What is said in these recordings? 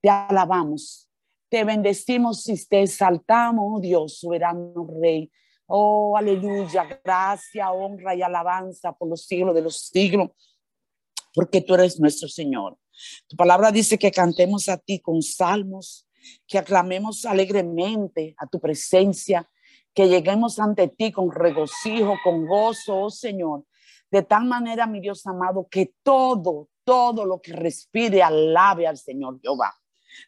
Te alabamos, te bendecimos y te exaltamos, oh Dios, soberano Rey. Oh, aleluya, gracia, honra y alabanza por los siglos de los siglos, porque tú eres nuestro Señor. Tu palabra dice que cantemos a ti con salmos, que aclamemos alegremente a tu presencia, que lleguemos ante ti con regocijo, con gozo, oh Señor. De tal manera, mi Dios amado, que todo, todo lo que respire alabe al Señor Jehová.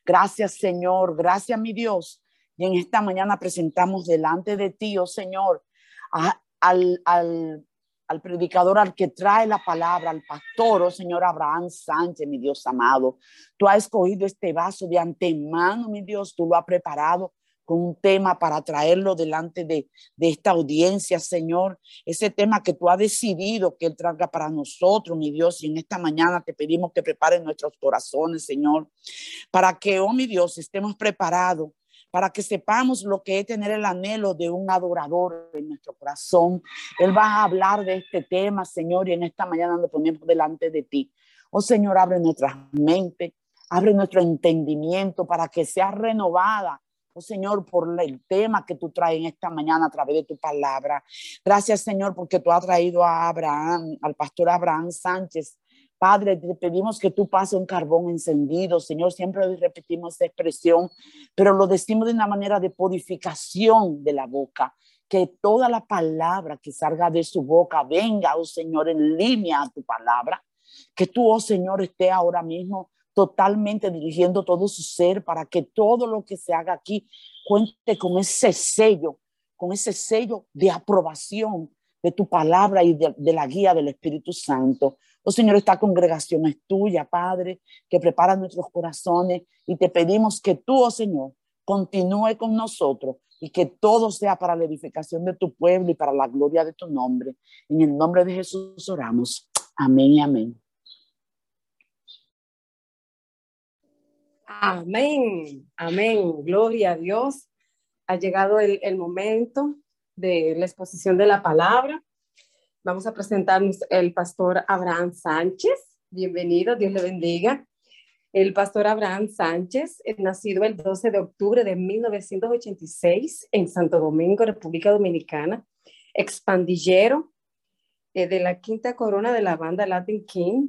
Gracias, Señor. Gracias, mi Dios. Y en esta mañana presentamos delante de ti, oh Señor, al, al, al predicador, al que trae la palabra, al pastor, oh Señor Abraham Sánchez, mi Dios amado. Tú has escogido este vaso de antemano, mi Dios, tú lo has preparado con un tema para traerlo delante de, de, esta audiencia, Señor. Ese tema que tú has decidido que Él traiga para nosotros, mi Dios. Y en esta mañana te pedimos que prepares nuestros corazones, Señor, para que, oh mi Dios, estemos preparados para que sepamos lo que es tener el anhelo de un adorador en nuestro corazón. Él va a hablar de este tema, Señor, y en esta mañana lo ponemos delante de ti. Oh Señor, abre nuestra mente, abre nuestro entendimiento para que sea renovada Oh Señor, por el tema que tú traes en esta mañana a través de tu palabra. Gracias, Señor, porque tú has traído a Abraham, al pastor Abraham Sánchez. Padre, te pedimos que tú pases un carbón encendido, Señor. Siempre repetimos esta expresión, pero lo decimos de una manera de purificación de la boca. Que toda la palabra que salga de su boca venga, oh Señor, en línea a tu palabra. Que tú, oh Señor, esté ahora mismo totalmente dirigiendo todo su ser para que todo lo que se haga aquí cuente con ese sello, con ese sello de aprobación de tu palabra y de, la guía del Espíritu Santo. Oh Señor, esta congregación es tuya, Padre, que prepara nuestros corazones y te pedimos que tú, oh Señor, continúe con nosotros y que todo sea para la edificación de tu pueblo y para la gloria de tu nombre. En el nombre de Jesús oramos. Amén y amén. Amén, amén. Gloria a Dios. Ha llegado el, momento de la exposición de la palabra. Vamos a presentarnos el pastor Abraham Sánchez. Bienvenido, Dios le bendiga. El pastor Abraham Sánchez, nacido el 12 de octubre de 1986 en Santo Domingo, República Dominicana, expandillero eh, de la quinta corona de la banda Latin King,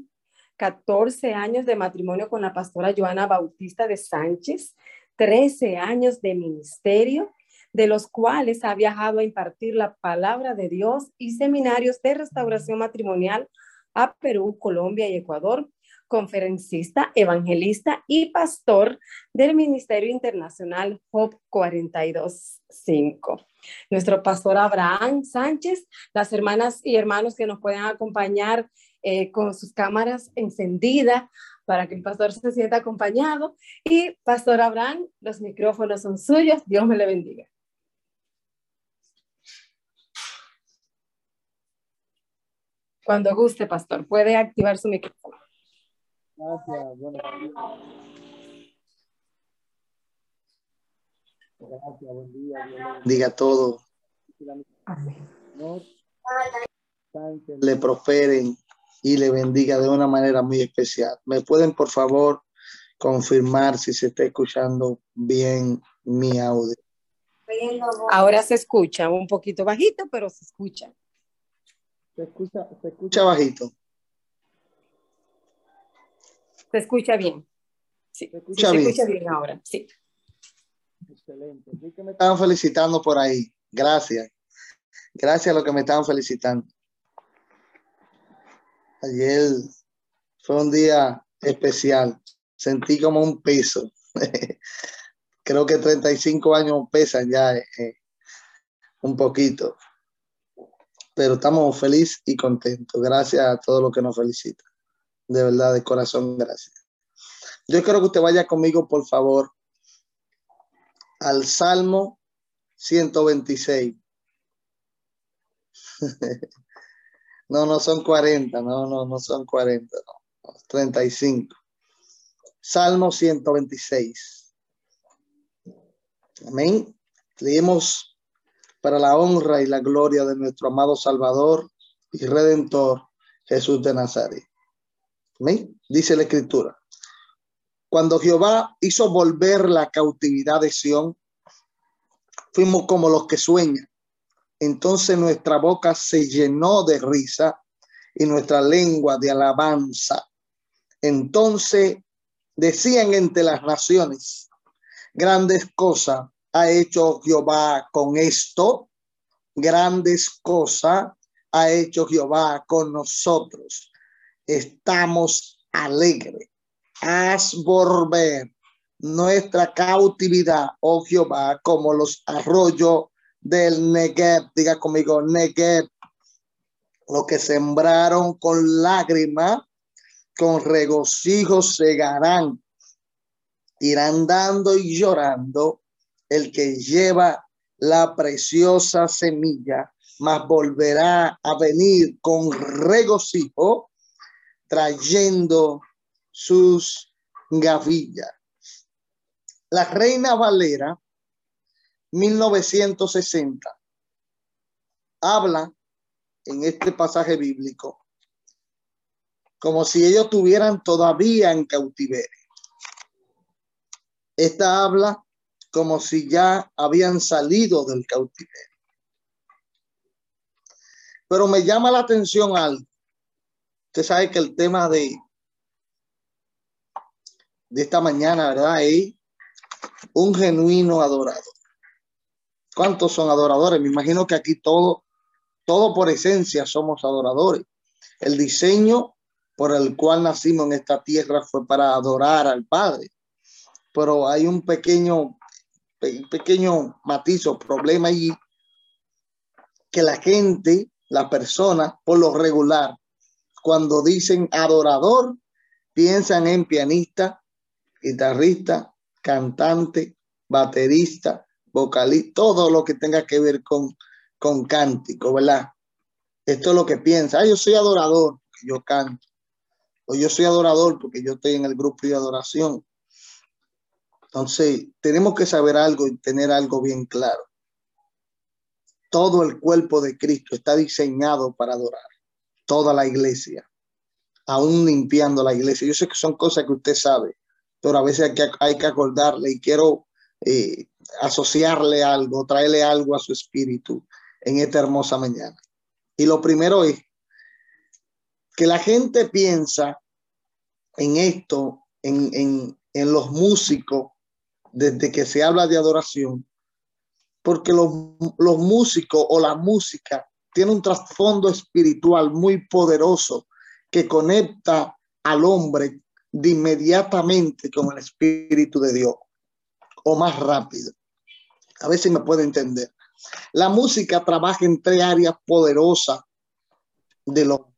14 años de matrimonio con la pastora Joana Bautista de Sánchez, 13 años de ministerio, de los cuales ha viajado a impartir la palabra de Dios y seminarios de restauración matrimonial a Perú, Colombia y Ecuador, conferencista, evangelista y pastor del Ministerio Internacional HOP 425. Nuestro pastor Abraham Sánchez, las hermanas y hermanos que nos pueden acompañar eh, con sus cámaras encendidas para que el pastor se sienta acompañado. Y Pastor Abraham, los micrófonos son suyos. Dios me le bendiga. Cuando guste, pastor, puede activar su micrófono. Gracias. Bueno, Gracias, buen día. Diga todo. Amén. Le prosperen y le bendiga de una manera muy especial. ¿Me pueden, por favor, confirmar si se está escuchando bien mi audio? Ahora se escucha un poquito bajito, pero se escucha. Se escucha, se escucha bajito. Se escucha bien. Sí, se escucha, bien. escucha bien ahora, sí. Excelente. Vi que me estaban felicitando por ahí. Gracias. Gracias a los que me estaban felicitando. Ayer fue un día especial. Sentí como un peso. Creo que 35 años pesan ya eh, un poquito. Pero estamos felices y contentos. Gracias a todos los que nos felicitan. De verdad, de corazón, gracias. Yo quiero que usted vaya conmigo, por favor, al Salmo 126. No, no son 40, no, no, no son 40, no, 35. Salmo 126. Amén. Leemos para la honra y la gloria de nuestro amado Salvador y Redentor Jesús de Nazaret. Dice la Escritura. Cuando Jehová hizo volver la cautividad de Sión, fuimos como los que sueñan. Entonces nuestra boca se llenó de risa y nuestra lengua de alabanza. Entonces decían entre las naciones, grandes cosas ha hecho Jehová con esto, grandes cosas ha hecho Jehová con nosotros. Estamos alegres. Haz volver nuestra cautividad, oh Jehová, como los arroyos del Negev. Diga conmigo, Negev. Lo que sembraron con lágrimas, con regocijo segarán. Irán dando y llorando el que lleva la preciosa semilla, mas volverá a venir con regocijo trayendo sus gavillas. La Reina Valera, 1960, habla en este pasaje bíblico como si ellos tuvieran todavía en cautiverio. Esta habla como si ya habían salido del cautiverio. Pero me llama la atención algo. Usted sabe que el tema de, de esta mañana, ¿verdad? Es un genuino adorador. ¿Cuántos son adoradores? Me imagino que aquí todo, todo por esencia somos adoradores. El diseño por el cual nacimos en esta tierra fue para adorar al Padre. Pero hay un pequeño pequeño matiz o problema allí, que la gente, la persona, por lo regular, cuando dicen adorador, piensan en pianista, guitarrista, cantante, baterista, vocalista, todo lo que tenga que ver con, con cántico, ¿verdad? Esto es lo que piensa. Ah, yo soy adorador porque yo canto. O yo soy adorador porque yo estoy en el grupo de adoración. Entonces, tenemos que saber algo y tener algo bien claro. Todo el cuerpo de Cristo está diseñado para adorar. Toda la iglesia, aún limpiando la iglesia. Yo sé que son cosas que usted sabe, pero a veces hay que, acordarle y quiero eh, asociarle algo, traerle algo a su espíritu en esta hermosa mañana. Y lo primero es que la gente piensa en esto, en, en, en los músicos, desde que se habla de adoración, porque los, los músicos o la música tiene un trasfondo espiritual muy poderoso que conecta al hombre de inmediatamente con el Espíritu de Dios o más rápido. A ver si me puede entender. La música trabaja en tres áreas poderosas de lo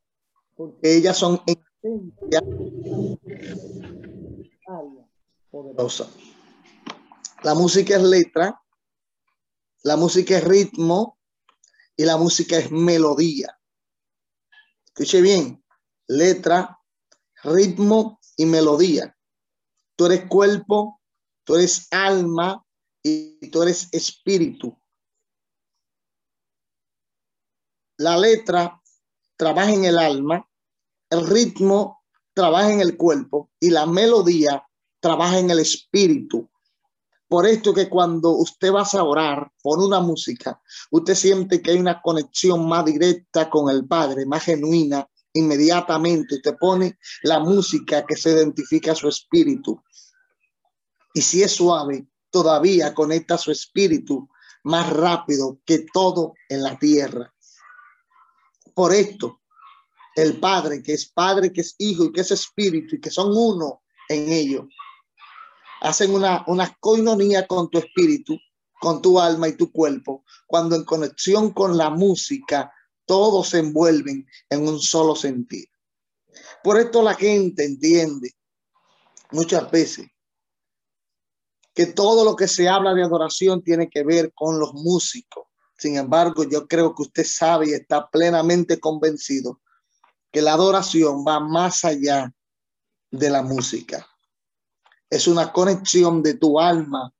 porque ellas son poderosas. La música es letra, la música es ritmo y la música es melodía. Escuche bien, letra, ritmo y melodía. Tú eres cuerpo, tú eres alma y tú eres espíritu. La letra trabaja en el alma, el ritmo trabaja en el cuerpo y la melodía trabaja en el espíritu. Por esto que cuando usted va a orar por una música, usted siente que hay una conexión más directa con el Padre, más genuina. Inmediatamente usted pone la música que se identifica a su espíritu. Y si es suave, todavía conecta su espíritu más rápido que todo en la tierra. Por esto, el Padre, que es Padre, que es Hijo y que es Espíritu y que son uno en ello, hacen una, una coinonía con tu espíritu, con tu alma y tu cuerpo, cuando en conexión con la música todos se envuelven en un solo sentido. Por esto la gente entiende muchas veces que todo lo que se habla de adoración tiene que ver con los músicos. Sin embargo, yo creo que usted sabe y está plenamente convencido que la adoración va más allá de la música es una conexión de tu alma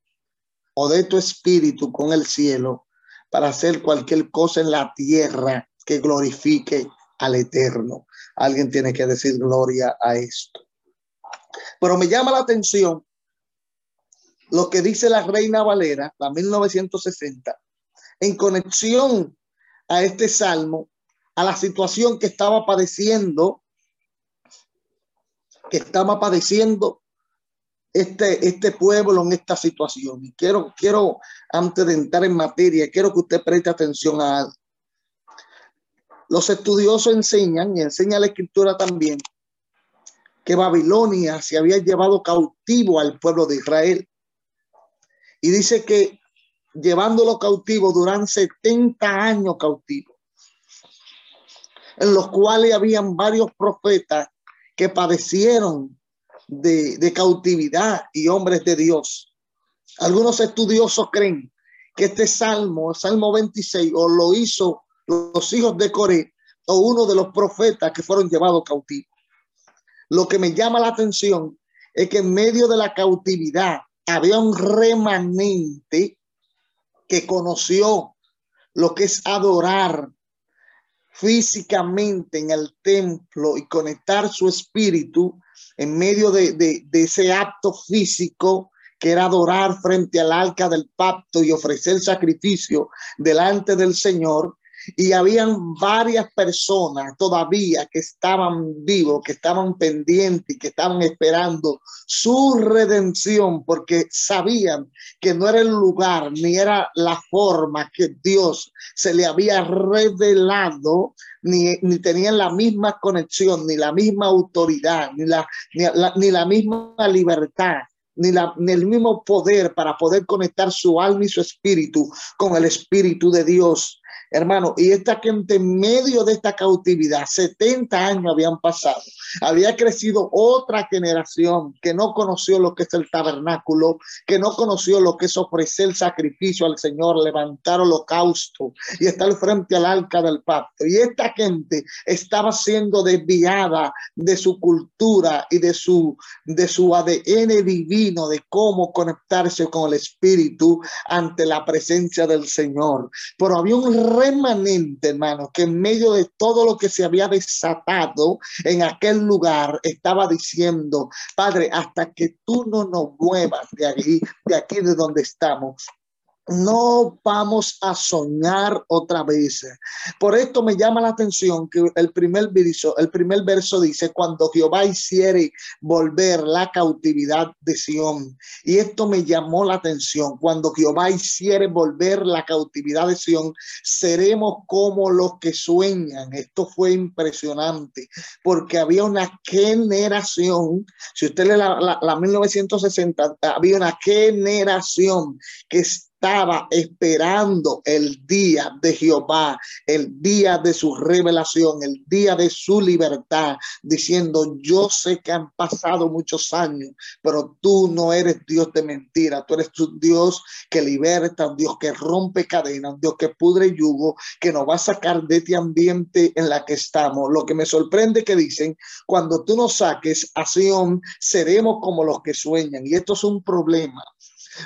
o de tu espíritu con el cielo para hacer cualquier cosa en la tierra que glorifique al eterno. Alguien tiene que decir gloria a esto. Pero me llama la atención lo que dice la Reina Valera, la 1960, en conexión a este salmo, a la situación que estaba padeciendo, que estaba padeciendo este, este pueblo en esta situación. Y quiero, quiero, antes de entrar en materia, quiero que usted preste atención a algo. Los estudiosos enseñan, y enseña la escritura también, que Babilonia se había llevado cautivo al pueblo de Israel. Y dice que llevándolo cautivo duran 70 años cautivo, en los cuales habían varios profetas que padecieron de, cautividad y hombres de Dios. Algunos estudiosos creen que este salmo, Salmo 26, o lo hizo los hijos de Coré o uno de los profetas que fueron llevados cautivos. Lo que me llama la atención es que en medio de la cautividad había un remanente que conoció lo que es adorar físicamente en el templo y conectar su espíritu en medio de, ese acto físico que era adorar frente al arca del pacto y ofrecer sacrificio delante del Señor, y habían varias personas todavía que estaban vivos, que estaban pendientes que estaban esperando su redención porque sabían que no era el lugar ni era la forma que Dios se le había revelado ni, ni, tenían la misma conexión, ni la misma autoridad, ni la, ni la, ni la misma libertad, ni, la, ni el mismo poder para poder conectar su alma y su espíritu con el espíritu de Dios. Hermano, y esta gente en medio de esta cautividad, 70 años habían pasado, había crecido otra generación que no conoció lo que es el tabernáculo, que no conoció lo que es ofrecer sacrificio al Señor, levantar holocausto y estar frente al arca del pacto. Y esta gente estaba siendo desviada de su cultura y de su, de su ADN divino, de cómo conectarse con el Espíritu ante la presencia del Señor. Pero había un remanente, hermano, que en medio de todo lo que se había desatado en aquel lugar, estaba diciendo, Padre, hasta que tú no nos muevas de aquí, de aquí de donde estamos, no vamos a soñar otra vez. Por esto me llama la atención que el primer verso, el primer verso dice, cuando Jehová hiciere volver la cautividad de Sión. Y esto me llamó la atención. Cuando Jehová hiciere volver la cautividad de Sión, seremos como los que sueñan. Esto fue impresionante porque había una generación, si usted lee la, la, la 1960, había una generación que estaba esperando el día de Jehová, el día de su revelación, el día de su libertad, diciendo, yo sé que han pasado muchos años, pero tú no eres Dios de mentira, tú eres un Dios que liberta, un Dios que rompe cadenas, un Dios que pudre yugo, que nos va a sacar de este ambiente en la que estamos. Lo que me sorprende que dicen, cuando tú nos saques a Sion, seremos como los que sueñan. Y esto es un problema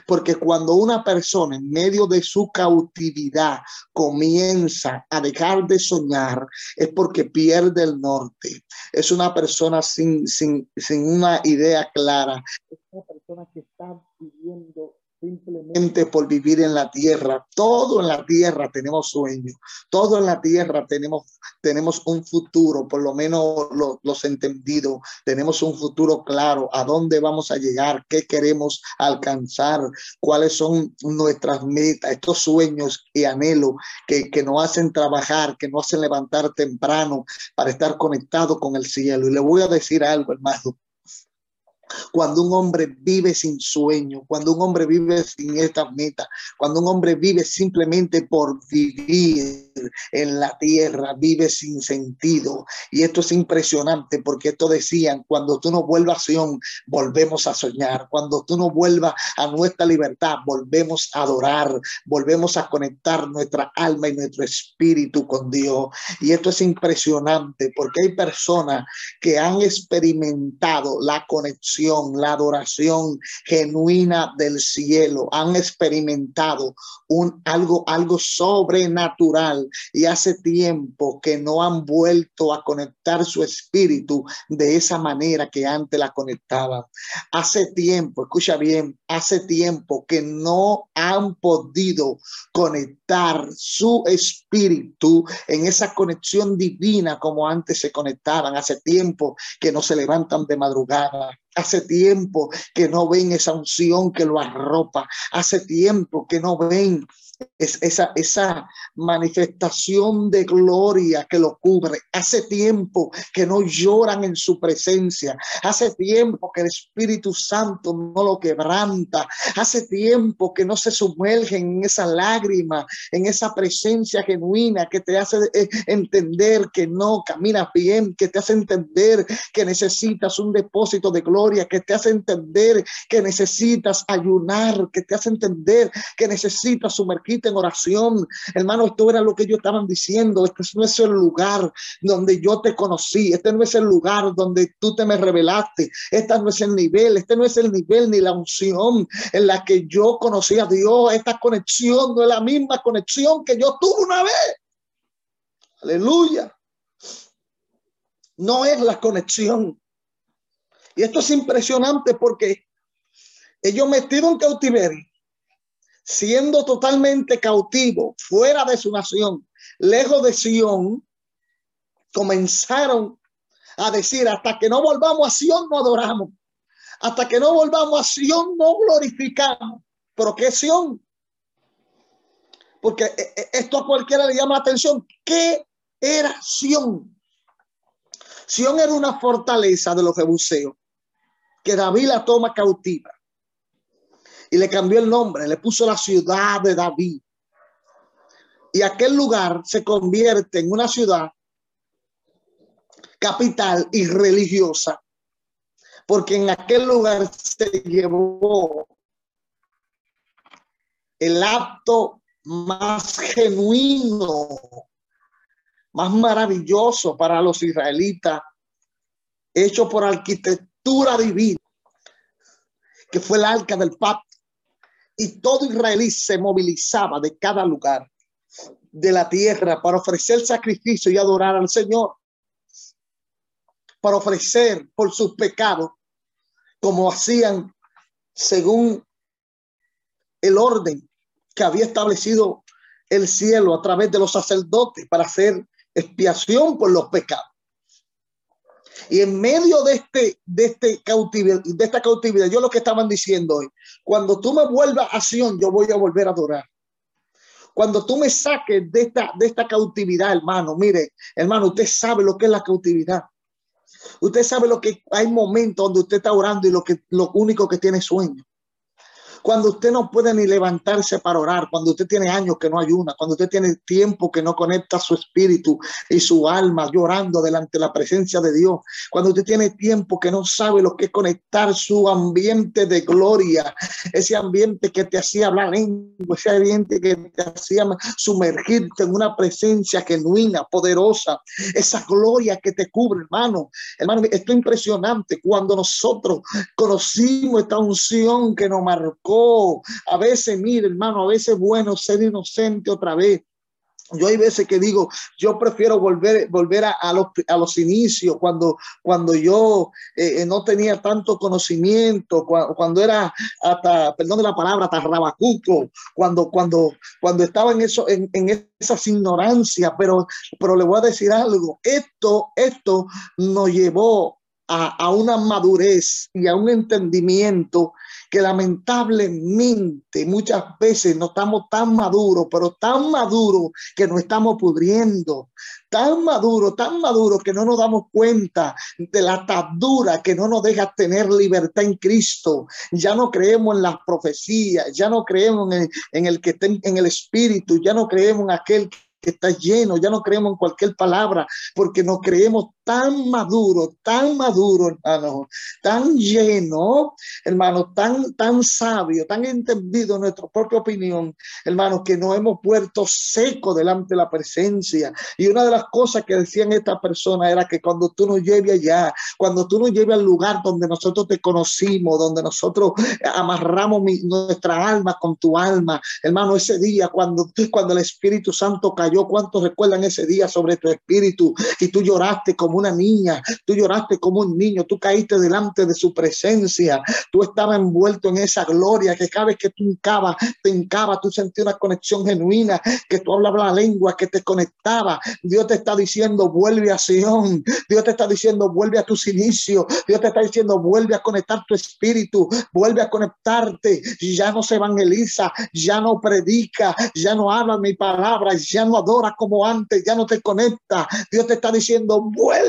porque cuando una persona en medio de su cautividad comienza a dejar de soñar, es porque pierde el norte. Es una persona sin, sin, sin una idea clara. Es una persona que está viviendo simplemente por vivir en la tierra. Todo en la tierra tenemos sueños, todo en la tierra tenemos, tenemos un futuro, por lo menos los entendidos, tenemos un futuro claro, a dónde vamos a llegar, qué queremos alcanzar, cuáles son nuestras metas, estos sueños y anhelos que, que nos hacen trabajar, que nos hacen levantar temprano para estar conectado con el cielo. Y le voy a decir algo, hermano cuando un hombre vive sin sueño, cuando un hombre vive sin esta meta, cuando un hombre vive simplemente por vivir en la tierra, vive sin sentido. Y esto es impresionante porque esto decían, cuando tú no vuelvas a Sion, volvemos a soñar. Cuando tú no vuelvas a nuestra libertad, volvemos a adorar, volvemos a conectar nuestra alma y nuestro espíritu con Dios. Y esto es impresionante porque hay personas que han experimentado la conexión la adoración genuina del cielo. Han experimentado un algo, algo sobrenatural y hace tiempo que no han vuelto a conectar su espíritu de esa manera que antes la conectaban. Hace tiempo, escucha bien, hace tiempo que no han podido conectar su espíritu en esa conexión divina como antes se conectaban. Hace tiempo que no se levantan de madrugada. Hace tiempo que no ven esa unción que lo arropa. Hace tiempo que no ven es esa, esa manifestación de gloria que lo cubre. Hace tiempo que no lloran en su presencia. Hace tiempo que el Espíritu Santo no lo quebranta. Hace tiempo que no se sumergen en esa lágrima, en esa presencia genuina que te hace eh, entender que no caminas bien, que te hace entender que necesitas un depósito de gloria, que te hace entender que necesitas ayunar, que te hace entender que necesitas sumergir en oración. Hermano, esto era lo que ellos estaban diciendo. Este no es el lugar donde yo te conocí. Este no es el lugar donde tú te me revelaste. Este no es el nivel. Este no es el nivel ni la unción en la que yo conocí a Dios. Esta conexión no es la misma conexión que yo tuve una vez. Aleluya. No es la conexión. Y esto es impresionante porque ellos metidos en cautiverio siendo totalmente cautivo, fuera de su nación, lejos de Sión, comenzaron a decir, hasta que no volvamos a Sión no adoramos, hasta que no volvamos a Sión no glorificamos. ¿Pero qué Sión? Porque eh, eh, esto a cualquiera le llama la atención. ¿Qué era Sión? Sión era una fortaleza de los jebuseos que David la toma cautiva y le cambió el nombre, le puso la ciudad de David. Y aquel lugar se convierte en una ciudad capital y religiosa, porque en aquel lugar se llevó el acto más genuino, más maravilloso para los israelitas, hecho por arquitectura divina, que fue el arca del pacto y todo israelí se movilizaba de cada lugar de la tierra para ofrecer sacrificio y adorar al Señor, para ofrecer por sus pecados, como hacían según el orden que había establecido el cielo a través de los sacerdotes para hacer expiación por los pecados. Y en medio de este, de este cautividad, de esta cautividad, yo lo que estaban diciendo hoy, cuando tú me vuelvas a Sion, yo voy a volver a adorar. Cuando tú me saques de esta, de esta cautividad, hermano, mire, hermano, usted sabe lo que es la cautividad. Usted sabe lo que hay momentos donde usted está orando y lo que lo único que tiene sueño. Cuando usted no puede ni levantarse para orar, cuando usted tiene años que no ayuna, cuando usted tiene tiempo que no conecta su espíritu y su alma llorando delante de la presencia de Dios, cuando usted tiene tiempo que no sabe lo que es conectar su ambiente de gloria, ese ambiente que te hacía hablar lengua, ese ambiente que te hacía sumergirte en una presencia genuina, poderosa, esa gloria que te cubre, hermano. Hermano, esto es impresionante cuando nosotros conocimos esta unción que nos marcó a veces, mire, hermano, a veces es bueno ser inocente otra vez. Yo hay veces que digo, yo prefiero volver, volver a, los, a los inicios, cuando, cuando yo eh, eh, no tenía tanto conocimiento, cuando, era hasta, perdón de la palabra, hasta rabacuco, cuando, cuando, cuando estaba en, eso, en, en esas ignorancias, pero, pero le voy a decir algo, esto, esto nos llevó a, una madurez y a un entendimiento que lamentablemente muchas veces no estamos tan maduros, pero tan maduros que nos estamos pudriendo, tan maduros, tan maduros que no nos damos cuenta de la atadura que no nos deja tener libertad en Cristo. Ya no creemos en las profecías, ya no creemos en el, en el que está en el Espíritu, ya no creemos en aquel que está lleno, ya no creemos en cualquier palabra, porque no creemos tan maduro, tan maduro, hermano, tan lleno, hermano, tan, tan sabio, tan entendido en nuestra propia opinión, hermano, que nos hemos vuelto seco delante de la presencia. Y una de las cosas que decían estas personas era que cuando tú nos lleves allá, cuando tú nos lleves al lugar donde nosotros te conocimos, donde nosotros amarramos nuestra alma con tu alma, hermano, ese día cuando, cuando el Espíritu Santo cayó, ¿cuántos recuerdan ese día sobre tu espíritu? Y tú lloraste como una niña, tú lloraste como un niño, tú caíste delante de su presencia, tú estabas envuelto en esa gloria que cada vez que tú hincabas, te hincaba, tú sentías una conexión genuina, que tú hablabas la lengua, que te conectaba. Dios te está diciendo, vuelve a Sion. Dios te está diciendo, vuelve a tus inicios. Dios te está diciendo, vuelve a conectar tu espíritu, vuelve a conectarte. Ya no se evangeliza, ya no predica, ya no habla mi palabra, ya no adora como antes, ya no te conecta. Dios te está diciendo, vuelve,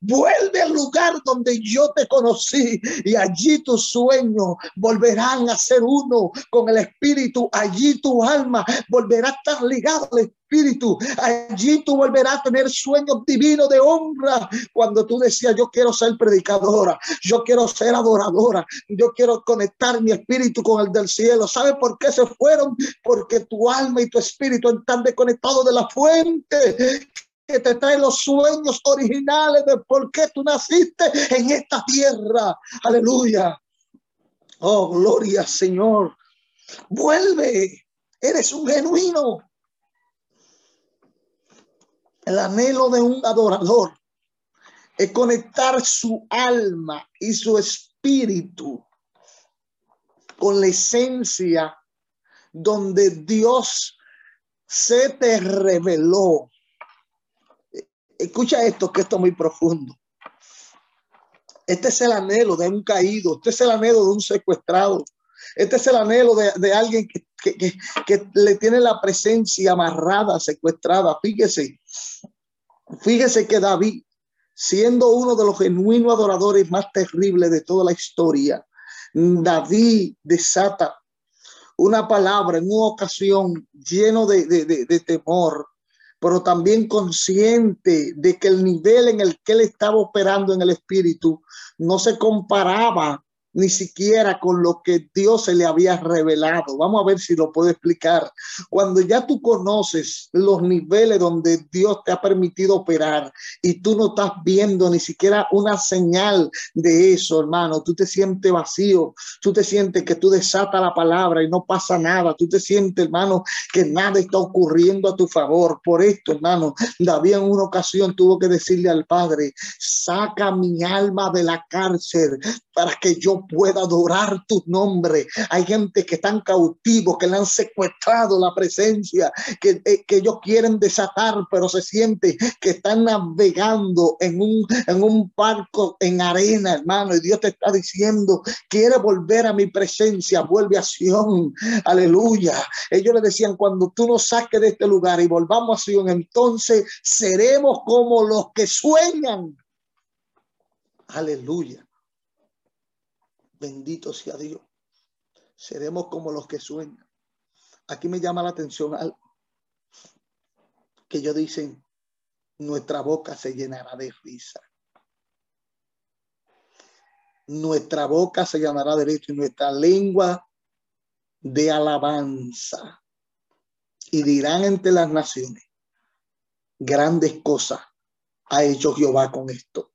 vuelve al lugar donde yo te conocí y allí tus sueños volverán a ser uno con el espíritu. Allí tu alma volverá a estar ligada al espíritu. Allí tú volverás a tener sueños divinos de honra. Cuando tú decías, yo quiero ser predicadora, yo quiero ser adoradora, yo quiero conectar mi espíritu con el del cielo. ¿Sabes por qué se fueron? Porque tu alma y tu espíritu están desconectados de la fuente que te trae los sueños originales de por qué tú naciste en esta tierra. Aleluya. Oh, gloria, Señor. Vuelve. Eres un genuino. El anhelo de un adorador es conectar su alma y su espíritu con la esencia donde Dios se te reveló. Escucha esto, que esto es muy profundo. Este es el anhelo de un caído, este es el anhelo de un secuestrado, este es el anhelo de, alguien que, que, le tiene la presencia amarrada, secuestrada. Fíjese, fíjese que David, siendo uno de los genuinos adoradores más terribles de toda la historia, David desata una palabra en una ocasión lleno de, de temor, pero también consciente de que el nivel en el que él estaba operando en el espíritu no se comparaba ni siquiera con lo que Dios se le había revelado. Vamos a ver si lo puedo explicar. Cuando ya tú conoces los niveles donde Dios te ha permitido operar y tú no estás viendo ni siquiera una señal de eso, hermano, tú te sientes vacío, tú te sientes que tú desatas la palabra y no pasa nada, tú te sientes, hermano, que nada está ocurriendo a tu favor. Por esto, hermano, David en una ocasión tuvo que decirle al Padre, saca mi alma de la cárcel para que yo pueda adorar tu nombre. Hay gente que están cautivos, que le han secuestrado la presencia, que, eh, que ellos quieren desatar, pero se siente que están navegando en un, en un barco en arena, hermano. Y Dios te está diciendo, quiere volver a mi presencia, vuelve a Sion. Aleluya. Ellos le decían, cuando tú nos saques de este lugar y volvamos a Sion, entonces seremos como los que sueñan. Aleluya. Bendito sea Dios. Seremos como los que sueñan. Aquí me llama la atención algo. Que ellos dicen, nuestra boca se llenará de risa. Nuestra boca se llenará de risa y nuestra lengua de alabanza. Y dirán entre las naciones, grandes cosas ha hecho Jehová con esto.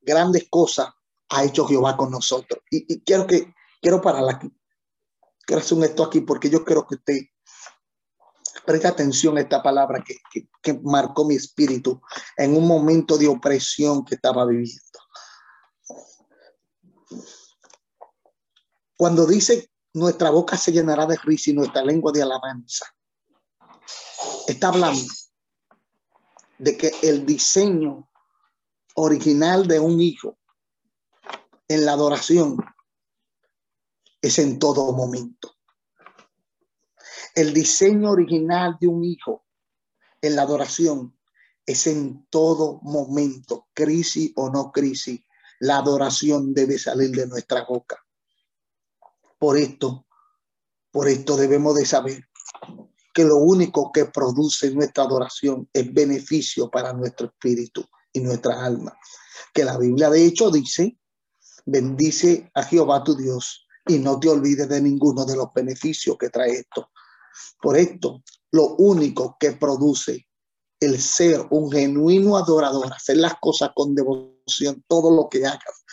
Grandes cosas ha hecho Jehová con nosotros. Y, quiero que, quiero parar aquí. Quiero hacer esto aquí porque yo quiero que usted preste atención a esta palabra que, que marcó mi espíritu en un momento de opresión que estaba viviendo. Cuando dice nuestra boca se llenará de risa y nuestra lengua de alabanza, está hablando de que el diseño original de un hijo en la adoración es en todo momento. El diseño original de un hijo en la adoración es en todo momento, crisis o no crisis. La adoración debe salir de nuestra boca. Por esto, por esto debemos de saber que lo único que produce nuestra adoración es beneficio para nuestro espíritu y nuestra alma. Que la Biblia de hecho dice, bendice a Jehová tu Dios y no te olvides de ninguno de los beneficios que trae esto. Por esto, lo único que produce el ser un genuino adorador, hacer las cosas con devoción, todo lo que hagas,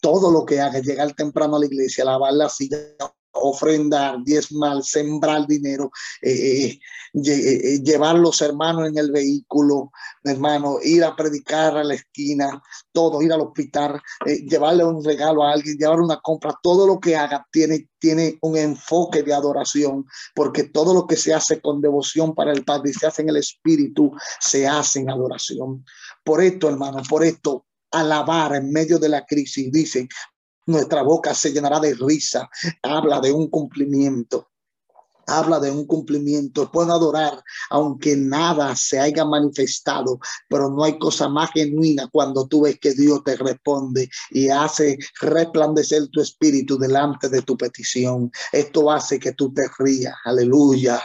todo lo que hagas, llegar temprano a la iglesia, lavar la silla, ofrendar, diezmar, sembrar dinero, eh, eh, eh, llevar los hermanos en el vehículo, hermano, ir a predicar a la esquina, todo, ir al hospital, llevarle un regalo a alguien, llevar una compra, todo lo que haga tiene, tiene un enfoque de adoración, porque todo lo que se hace con devoción para el Padre se hace en el Espíritu, se hace en adoración. Por esto, hermano, por esto, alabar en medio de la crisis. Dicen, nuestra boca se llenará de risa. Habla de un cumplimiento habla de un cumplimiento. Pueden adorar aunque nada se haya manifestado, pero no hay cosa más genuina cuando tú ves que Dios te responde y hace resplandecer tu espíritu delante de tu petición. Esto hace que tú te rías, aleluya,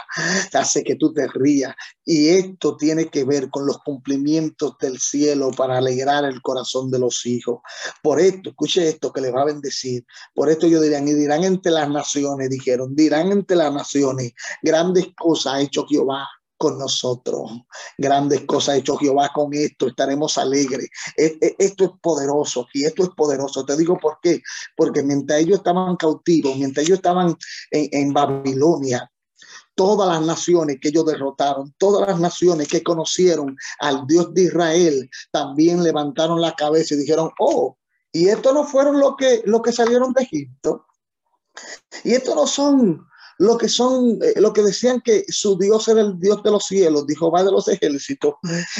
hace que tú te rías. Y esto tiene que ver con los cumplimientos del cielo para alegrar el corazón de los hijos. Por esto, escuche esto que le va a bendecir. Por esto yo dirán, y dirán entre las naciones, dijeron, dirán entre las naciones Grandes cosas ha hecho Jehová con nosotros. Grandes cosas ha hecho Jehová con esto. Estaremos alegres. Esto es poderoso y esto es poderoso. Te digo por qué. Porque mientras ellos estaban cautivos, mientras ellos estaban en, Babilonia, todas las naciones que ellos derrotaron, todas las naciones que conocieron al Dios de Israel, también levantaron la cabeza y dijeron, oh, y estos no fueron los que, lo que salieron de Egipto. Y estos no son lo que son, eh, lo que decían que su Dios era el Dios de los cielos, dijo va de los ejércitos.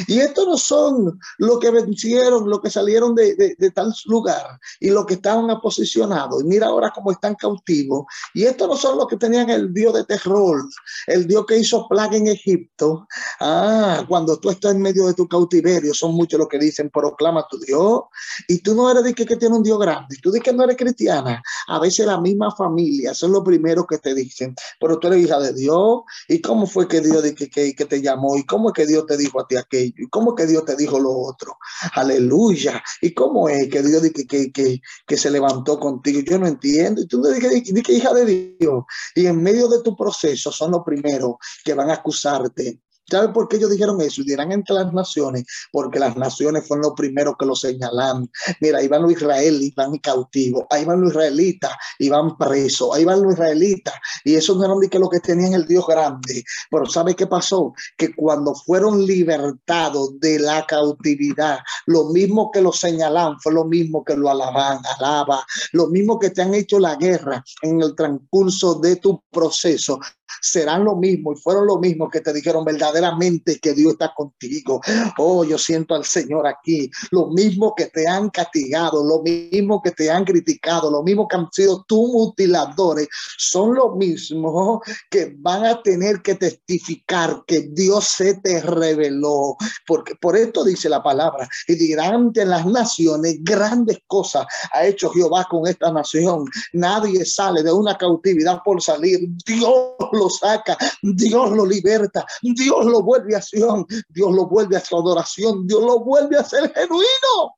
Y estos no son los que vencieron, los que salieron de, de, tal lugar y los que estaban aposicionados. Y mira ahora cómo están cautivos. Y estos no son los que tenían el Dios de terror, el Dios que hizo plaga en Egipto. Ah, cuando tú estás en medio de tu cautiverio, son muchos los que dicen, proclama tu Dios. Y tú no eres de que, tiene un Dios grande, tú dices que no eres cristiana. A veces la misma familia, son los primeros que te dicen pero tú eres hija de Dios. ¿Y cómo fue que Dios que, que, que te llamó? ¿Y cómo es que Dios te dijo a ti aquello? ¿Y cómo es que Dios te dijo lo otro? Aleluya. ¿Y cómo es que Dios que, que, que, se levantó contigo? Yo no entiendo. Y tú dices que hija de Dios. Y en medio de tu proceso son los primeros que van a acusarte ¿Sabe por qué ellos dijeron eso? Y dirán entre las naciones, porque las naciones fueron los primeros que lo señalan. Mira, ahí van los israelíes, van cautivos, ahí van los israelitas y van presos, ahí van los israelitas. Y eso no eran ni que lo que tenían el Dios grande. Pero ¿sabe qué pasó? Que cuando fueron libertados de la cautividad, lo mismo que lo señalan fue lo mismo que lo alaban, alaba, lo mismo que te han hecho la guerra en el transcurso de tu proceso, serán lo mismo y fueron lo mismo que te dijeron verdaderamente que Dios está contigo. Oh, yo siento al Señor aquí. Lo mismo que te han castigado, lo mismo que te han criticado, lo mismo que han sido tus mutiladores, son lo mismo que van a tener que testificar que Dios se te reveló. Porque por esto dice la palabra y dirán ante las naciones grandes cosas ha hecho Jehová con esta nación. Nadie sale de una cautividad por salir. Dios lo saca, Dios lo liberta, Dios lo vuelve a acción, Dios lo vuelve a su adoración, Dios lo vuelve a ser genuino.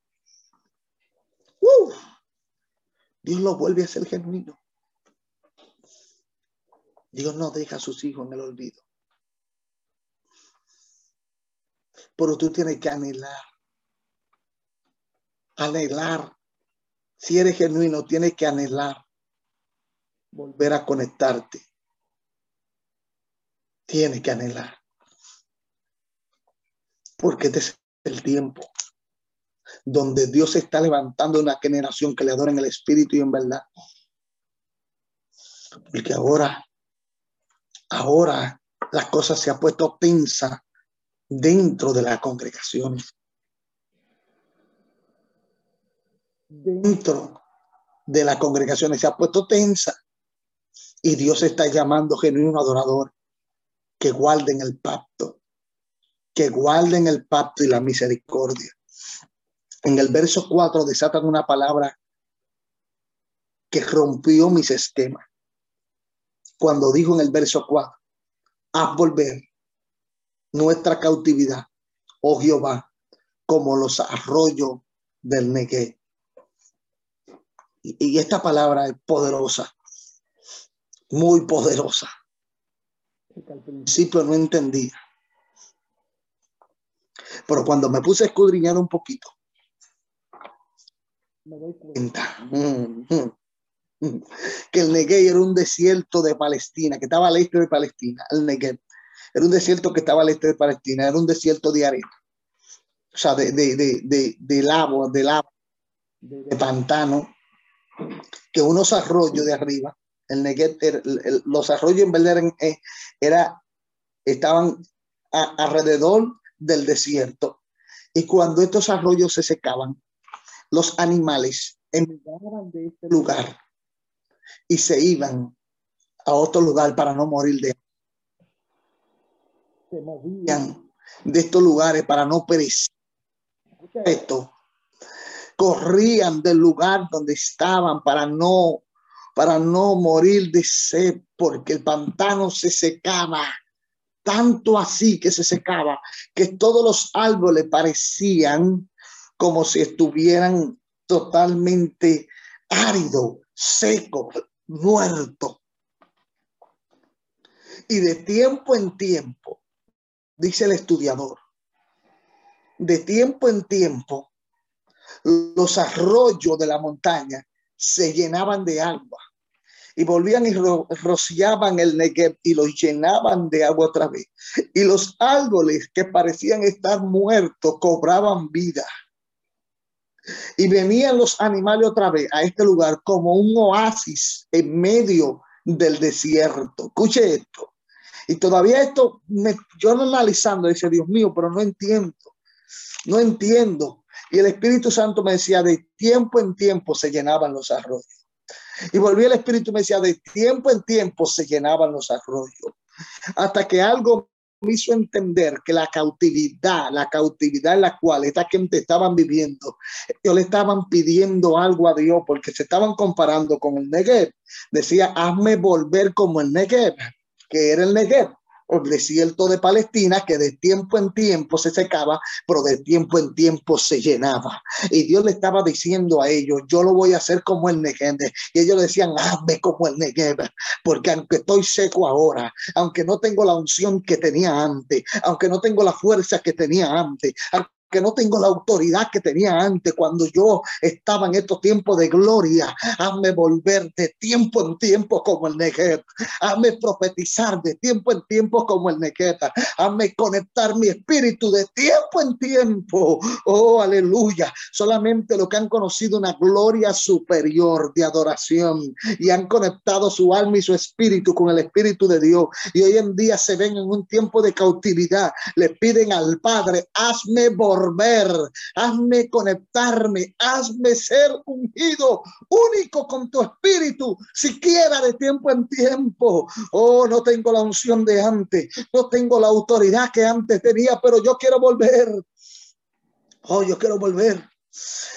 Dios lo vuelve a ser genuino. Dios no deja a sus hijos en el olvido. Pero tú tienes que anhelar. Anhelar. Si eres genuino, tienes que anhelar. Volver a conectarte tiene que anhelar. Porque este es el tiempo donde Dios está levantando una generación que le adora en el espíritu y en verdad. Porque ahora, ahora las cosas se han puesto tensa dentro de las congregaciones. Dentro de las congregaciones se ha puesto tensa y Dios está llamando genuino adorador que guarden el pacto, que guarden el pacto y la misericordia. En el verso 4 desatan una palabra que rompió mis esquemas. Cuando dijo en el verso 4, haz volver nuestra cautividad, oh Jehová, como los arroyos del Negev. Y, y esta palabra es poderosa, muy poderosa. Al principio no entendía. Pero cuando me puse a escudriñar un poquito, me doy cuenta mm, mm, mm, que el Negev era un desierto de Palestina, que estaba al este de Palestina, el Negev. Era un desierto que estaba al este de Palestina, era un desierto de arena. O sea, de, de, de, de, de lavo, de lavo, de, pantano, que unos arroyos de arriba, el Negev, los arroyos en verdad eran, eh, era, estaban alrededor del desierto. Y cuando estos arroyos se secaban, los animales emigraban de este lugar y se iban a otro lugar para no morir de se movían de estos lugares para no perecer. Esto corrían del lugar donde estaban para no para no morir de sed porque el pantano se secaba tanto así que se secaba que todos los árboles parecían como si estuvieran totalmente árido, seco, muerto. Y de tiempo en tiempo, dice el estudiador, de tiempo en tiempo, los arroyos de la montaña se llenaban de agua y volvían y rociaban el Negev y los llenaban de agua otra vez. Y los árboles que parecían estar muertos cobraban vida. Y venían los animales otra vez a este lugar como un oasis en medio del desierto. Escuche esto. Y todavía esto, me, yo no analizando, dice Dios mío, pero no entiendo. No entiendo. Y el Espíritu Santo me decía, de tiempo en tiempo se llenaban los arroyos. Y volví el Espíritu me decía, de tiempo en tiempo se llenaban los arroyos. Hasta que algo me hizo entender que la cautividad, la cautividad en la cual esta gente estaban viviendo, ellos le estaban pidiendo algo a Dios porque se estaban comparando con el Negev. Decía, hazme volver como el Negev, que era el Negev el desierto de Palestina que de tiempo en tiempo se secaba, pero de tiempo en tiempo se llenaba. Y Dios le estaba diciendo a ellos, yo lo voy a hacer como el Negev. Y ellos decían, hazme como el Negev, porque aunque estoy seco ahora, aunque no tengo la unción que tenía antes, aunque no tengo la fuerza que tenía antes, que no tengo la autoridad que tenía antes cuando yo estaba en estos tiempos de gloria. Hazme volver de tiempo en tiempo como el Negev. Hazme profetizar de tiempo en tiempo como el Negev. Hazme conectar mi espíritu de tiempo en tiempo. Oh, aleluya. Solamente lo que han conocido una gloria superior de adoración y han conectado su alma y su espíritu con el espíritu de Dios. Y hoy en día se ven en un tiempo de cautividad. Le piden al Padre, hazme volver ver, hazme conectarme, hazme ser ungido, único con tu espíritu, siquiera de tiempo en tiempo. Oh, no tengo la unción de antes, no tengo la autoridad que antes tenía, pero yo quiero volver. Oh, yo quiero volver.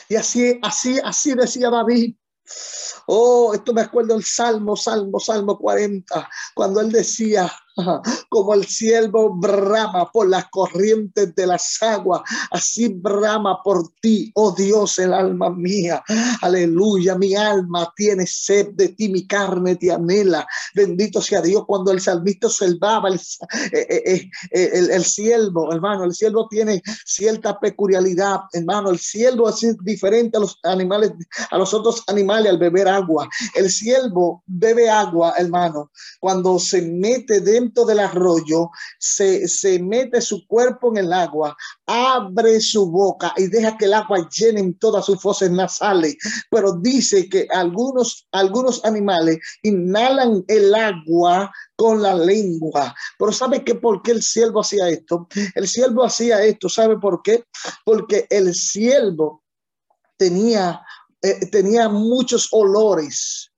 Y así, así, así decía David. Oh, esto me acuerdo el Salmo, Salmo, Salmo 40, cuando él decía, como el siervo brama por las corrientes de las aguas, así brama por ti, oh Dios, el alma mía. Aleluya, mi alma tiene sed de ti, mi carne te anhela. Bendito sea Dios cuando el salmista observaba el, eh, eh, eh, el, el, siervo, hermano, el siervo tiene cierta peculiaridad, hermano, el siervo es diferente a los animales, a los otros animales al beber agua. El siervo bebe agua, hermano, cuando se mete del arroyo, se, se mete su cuerpo en el agua, abre su boca y deja que el agua llene todas sus fosas nasales. Pero dice que algunos, algunos animales inhalan el agua con la lengua. Pero ¿sabe qué? ¿Por qué el siervo hacía esto? El siervo hacía esto, ¿sabe por qué? Porque el siervo tenía, eh, tenía muchos olores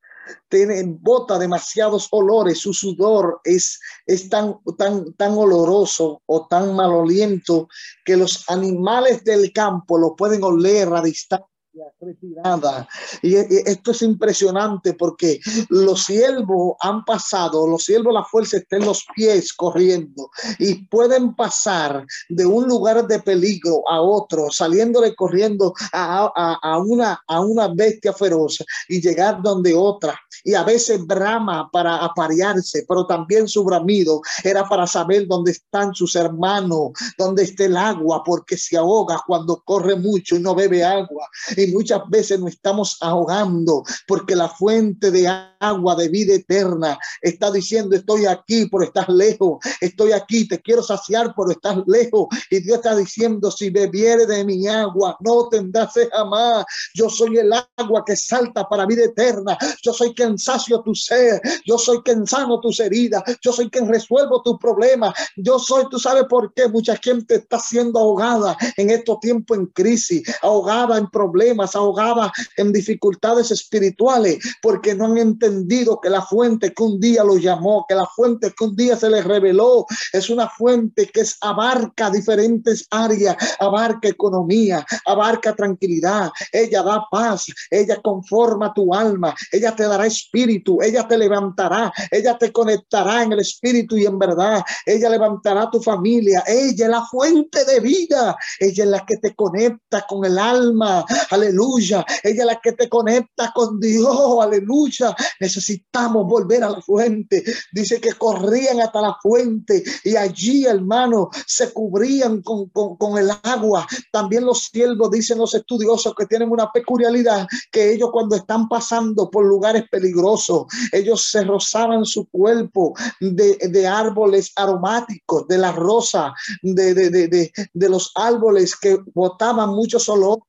tiene, bota demasiados olores, su sudor es, es tan, tan, tan oloroso o tan maloliento que los animales del campo lo pueden oler a distancia retirada. Y esto es impresionante porque los siervos han pasado, los siervos, la fuerza está en los pies corriendo y pueden pasar de un lugar de peligro a otro, saliéndole corriendo a, a, una, a una bestia feroz y llegar donde otra. Y a veces brama para aparearse, pero también su bramido era para saber dónde están sus hermanos, dónde está el agua, porque se ahoga cuando corre mucho y no bebe agua muchas veces nos estamos ahogando porque la fuente de agua de vida eterna está diciendo estoy aquí pero estás lejos, estoy aquí, te quiero saciar pero estás lejos y Dios está diciendo si bebiere de mi agua no tendrás jamás, yo soy el agua que salta para vida eterna, yo soy quien sacio tu ser, yo soy quien sano tus heridas, yo soy quien resuelvo tu problema, yo soy, tú sabes por qué mucha gente está siendo ahogada en estos tiempos en crisis, ahogada en problemas ahogada en dificultades espirituales, porque no han entendido que la fuente que un día lo llamó, que la fuente que un día se les reveló, es una fuente que abarca diferentes áreas, abarca economía, abarca tranquilidad, ella da paz, ella conforma tu alma, ella te dará espíritu, ella te levantará, ella te conectará en el espíritu y en verdad, ella levantará tu familia, ella es la fuente de vida, ella es la que te conecta con el alma, aleluya. Ella es la que te conecta con Dios, aleluya. Necesitamos volver a la fuente. Dice que corrían hasta la fuente y allí, hermano, se cubrían con, con, el agua. También los siervos, dicen los estudiosos, que tienen una peculiaridad, que ellos cuando están pasando por lugares peligrosos, ellos se rozaban su cuerpo de, de árboles aromáticos, de la rosa, de, de, de, de los árboles que botaban mucho olor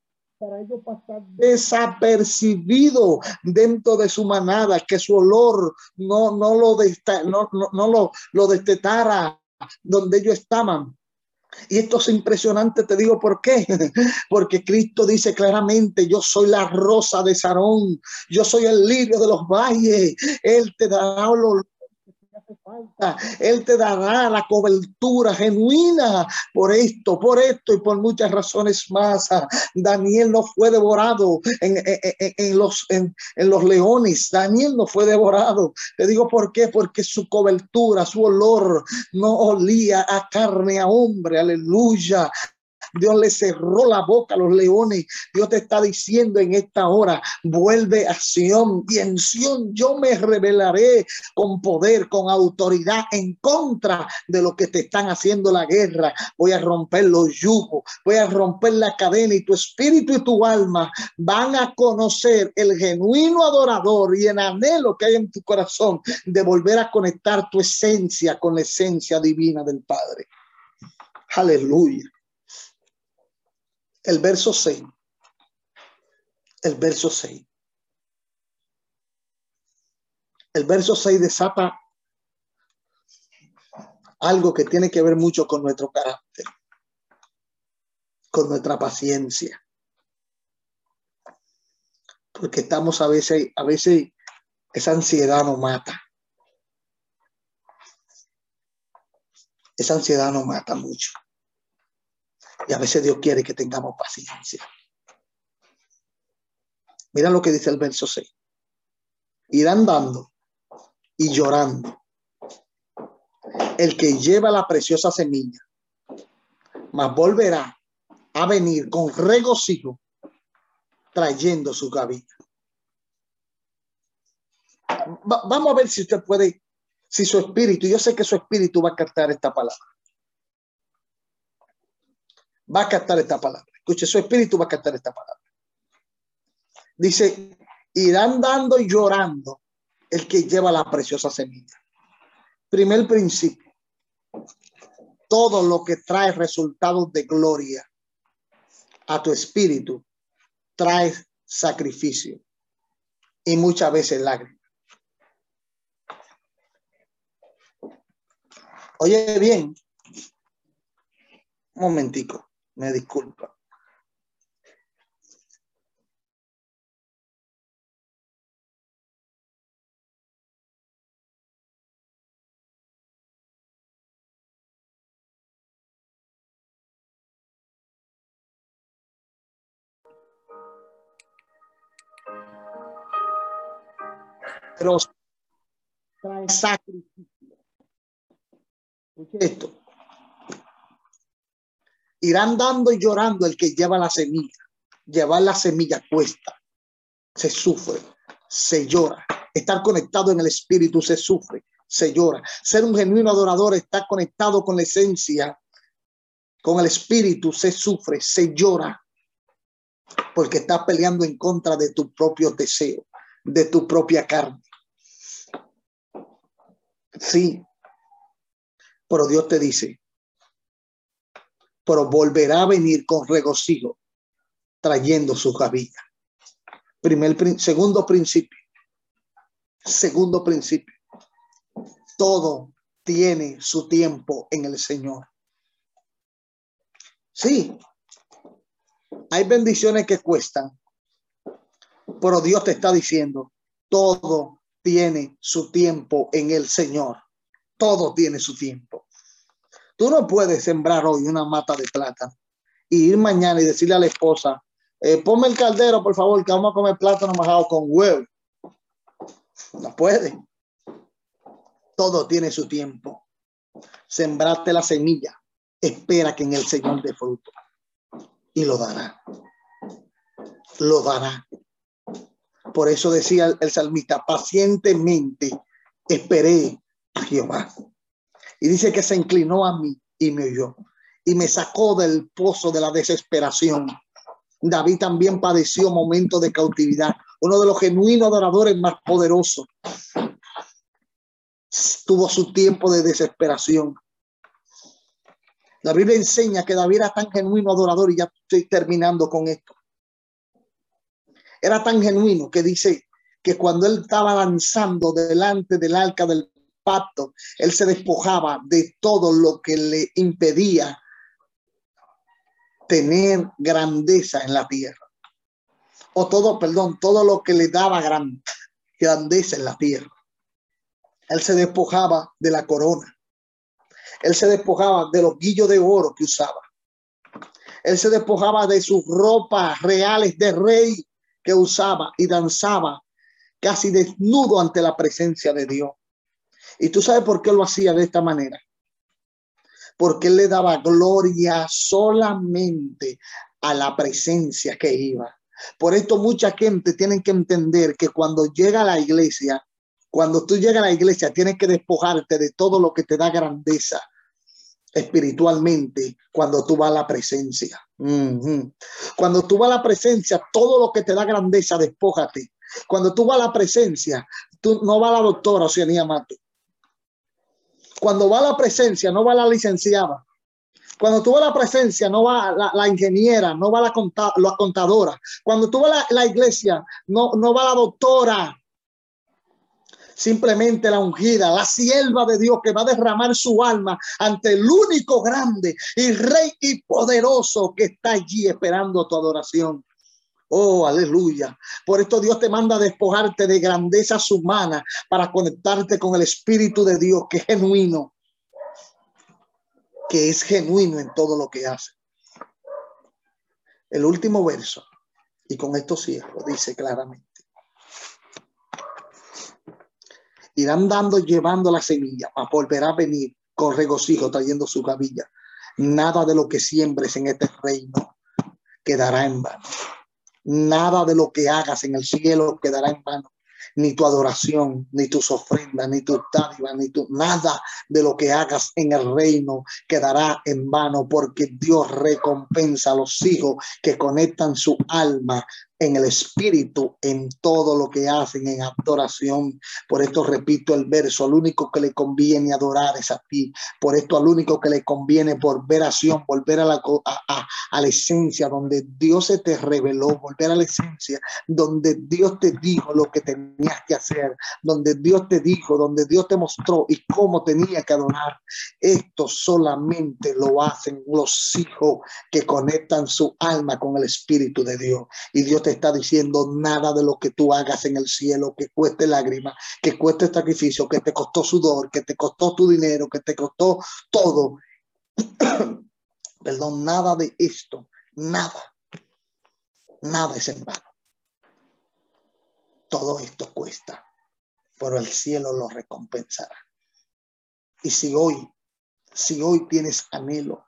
desapercibido dentro de su manada, que su olor no, no, lo, no, no, no lo, lo destetara donde ellos estaban. Y esto es impresionante, te digo por qué. Porque Cristo dice claramente, yo soy la rosa de Sarón, yo soy el lirio de los valles, Él te dará olor falta. Él te dará la cobertura genuina por esto, por esto y por muchas razones más. Daniel no fue devorado en, en, los, en, los leones. Daniel no fue devorado. Te digo por qué, porque su cobertura, su olor no olía a carne, a hombre. Aleluya. Dios le cerró la boca a los leones. Dios te está diciendo en esta hora, vuelve a Sión y en Sión yo me revelaré con poder, con autoridad en contra de lo que te están haciendo la guerra. Voy a romper los yugos, voy a romper la cadena y tu espíritu y tu alma van a conocer el genuino adorador y el anhelo que hay en tu corazón de volver a conectar tu esencia con la esencia divina del Padre. Aleluya el verso 6. El verso 6. El verso 6 desata algo que tiene que ver mucho con nuestro carácter, con nuestra paciencia. Porque estamos a veces, a veces esa ansiedad nos mata. Esa ansiedad nos mata mucho. Y a veces Dios quiere que tengamos paciencia. Mira lo que dice el verso 6. Irán dando y llorando. El que lleva la preciosa semilla, mas volverá a venir con regocijo trayendo su gavilla. vamos a ver si usted puede, si su espíritu, yo sé que su espíritu va a captar esta palabra va a captar esta palabra. Escuche, su espíritu va a captar esta palabra. Dice, irán dando y llorando el que lleva la preciosa semilla. Primer principio. Todo lo que trae resultados de gloria a tu espíritu trae sacrificio y muchas veces lágrimas. Oye bien, un momentico. Me disculpa. Pero trae sacrificio. Escuche esto. Irán dando y llorando el que lleva la semilla. Llevar la semilla cuesta, se sufre, se llora. Estar conectado en el espíritu se sufre, se llora. Ser un genuino adorador, estar conectado con la esencia, con el espíritu, se sufre, se llora. Porque estás peleando en contra de tu propio deseo, de tu propia carne. Sí, pero Dios te dice, pero volverá a venir con regocijo, trayendo su cabilla. Primer, segundo principio. Segundo principio. Todo tiene su tiempo en el Señor. Sí, hay bendiciones que cuestan, pero Dios te está diciendo, todo tiene su tiempo en el Señor. Todo tiene su tiempo. Tú no puedes sembrar hoy una mata de plátano y ir mañana y decirle a la esposa, eh, ponme el caldero, por favor, que vamos a comer plátano majado con huevo. No puede. Todo tiene su tiempo. Sembrate la semilla. Espera que en el Señor dé fruto. Y lo dará. Lo dará. Por eso decía el salmista, pacientemente esperé a Jehová. Y dice que se inclinó a mí y me oyó. Y me sacó del pozo de la desesperación. David también padeció momentos de cautividad. Uno de los genuinos adoradores más poderosos. Tuvo su tiempo de desesperación. La Biblia enseña que David era tan genuino adorador y ya estoy terminando con esto. Era tan genuino que dice que cuando él estaba lanzando delante del arca del pacto, él se despojaba de todo lo que le impedía tener grandeza en la tierra. O todo, perdón, todo lo que le daba gran, grandeza en la tierra. Él se despojaba de la corona. Él se despojaba de los guillos de oro que usaba. Él se despojaba de sus ropas reales de rey que usaba y danzaba casi desnudo ante la presencia de Dios. Y tú sabes por qué lo hacía de esta manera porque él le daba gloria solamente a la presencia que iba. Por esto mucha gente tiene que entender que cuando llega a la iglesia, cuando tú llegas a la iglesia, tienes que despojarte de todo lo que te da grandeza espiritualmente cuando tú vas a la presencia. Cuando tú vas a la presencia, todo lo que te da grandeza, despójate. Cuando tú vas a la presencia, tú no vas a la doctora Oceanía Mato. Cuando va la presencia, no va la licenciada. Cuando tú la presencia, no va la, ingeniera, no va la, la contadora. Cuando tú vas a la, iglesia, no, no va la doctora. Simplemente la ungida, la sierva de Dios que va a derramar su alma ante el único grande y rey y poderoso que está allí esperando tu adoración. Oh, aleluya. Por esto Dios te manda a despojarte de grandezas humanas para conectarte con el Espíritu de Dios que es genuino, que es genuino en todo lo que hace. El último verso, y con esto cierro, dice claramente. Irán dando, llevando la semilla, para volver a venir con regocijo trayendo su cabilla. Nada de lo que siembres en este reino quedará en vano. Nada de lo que hagas en el cielo quedará en vano. Ni tu adoración, ni tus ofrendas, ni tu dádivas, ni tu nada de lo que hagas en el reino quedará en vano, porque Dios recompensa a los hijos que conectan su alma en el espíritu, en todo lo que hacen en adoración. Por esto repito el verso, al único que le conviene adorar es a ti. Por esto al único que le conviene volver a volver a la, a la esencia donde Dios se te reveló, volver a la esencia donde Dios te dijo lo que tenías que hacer, donde Dios te dijo, donde Dios te mostró y cómo tenía que adorar. Esto solamente lo hacen los hijos que conectan su alma con el Espíritu de Dios. Y Dios te está diciendo nada de lo que tú hagas en el cielo, que cueste lágrima, que cueste sacrificio, que te costó sudor, que te costó tu dinero, que te costó todo. Perdón, nada de esto, nada, nada es en vano. todo esto cuesta, pero el cielo lo recompensará. Y si hoy, si hoy tienes anhelo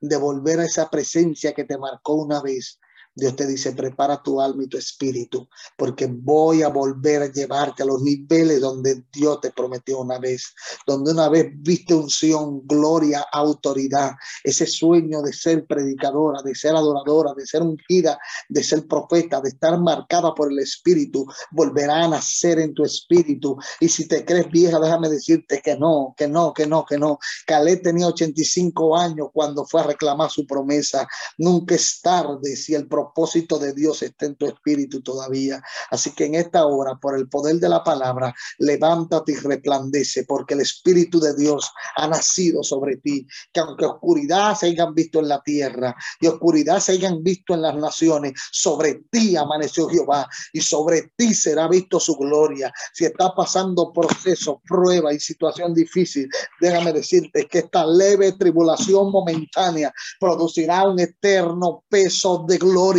de volver a esa presencia que te marcó una vez, Dios te dice, prepara tu alma y tu espíritu, porque voy a volver a llevarte a los niveles donde Dios te prometió una vez, donde una vez viste unción, gloria, autoridad, ese sueño de ser predicadora, de ser adoradora, de ser ungida, de ser profeta, de estar marcada por el espíritu, volverá a nacer en tu espíritu. Y si te crees vieja, déjame decirte que no, que no, que no, que no. Caleb tenía 85 años cuando fue a reclamar su promesa. Nunca es tarde si el propósito de Dios está en tu espíritu todavía. Así que en esta hora, por el poder de la palabra, levántate y resplandece, porque el espíritu de Dios ha nacido sobre ti. Que aunque oscuridad se hayan visto en la tierra y oscuridad se hayan visto en las naciones, sobre ti amaneció Jehová y sobre ti será visto su gloria. Si está pasando proceso, prueba y situación difícil, déjame decirte que esta leve tribulación momentánea producirá un eterno peso de gloria